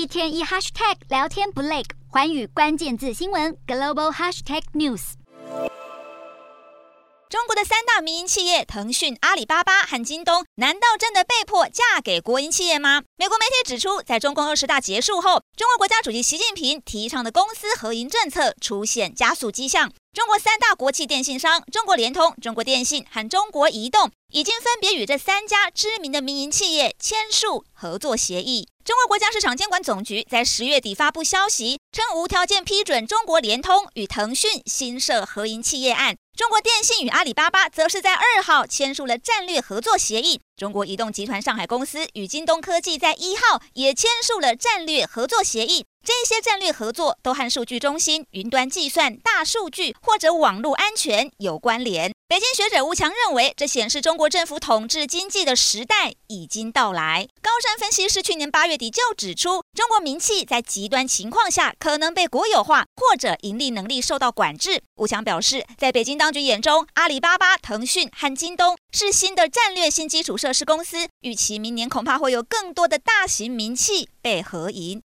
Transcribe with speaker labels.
Speaker 1: 一天一 hashtag 聊天不累，寰宇关键字新闻 global hashtag news。
Speaker 2: 中国的三大民营企业腾讯、阿里巴巴和京东，难道真的被迫嫁给国营企业吗？美国媒体指出，在中共二十大结束后，中国国家主席习近平提倡的公私合营政策出现加速迹象。中国三大国际电信商中国联通、中国电信和中国移动，已经分别与这三家知名的民营企业签署合作协议。中国国家市场监管总局在十月底发布消息，称无条件批准中国联通与腾讯新设合营企业案。中国电信与阿里巴巴则是在二号签署了战略合作协议。中国移动集团上海公司与京东科技在一号也签署了战略合作协议。这些战略合作都和数据中心、云端计算、大数据或者网络安全有关联。北京学者吴强认为，这显示中国政府统治经济的时代已经到来。高山分析师去年八月底就指出，中国民企在极端情况下可能被国有化，或者盈利能力受到管制。吴强表示，在北京当局眼中，阿里巴巴、腾讯和京东是新的战略性基础设施公司，预期明年恐怕会有更多的大型民企被合营。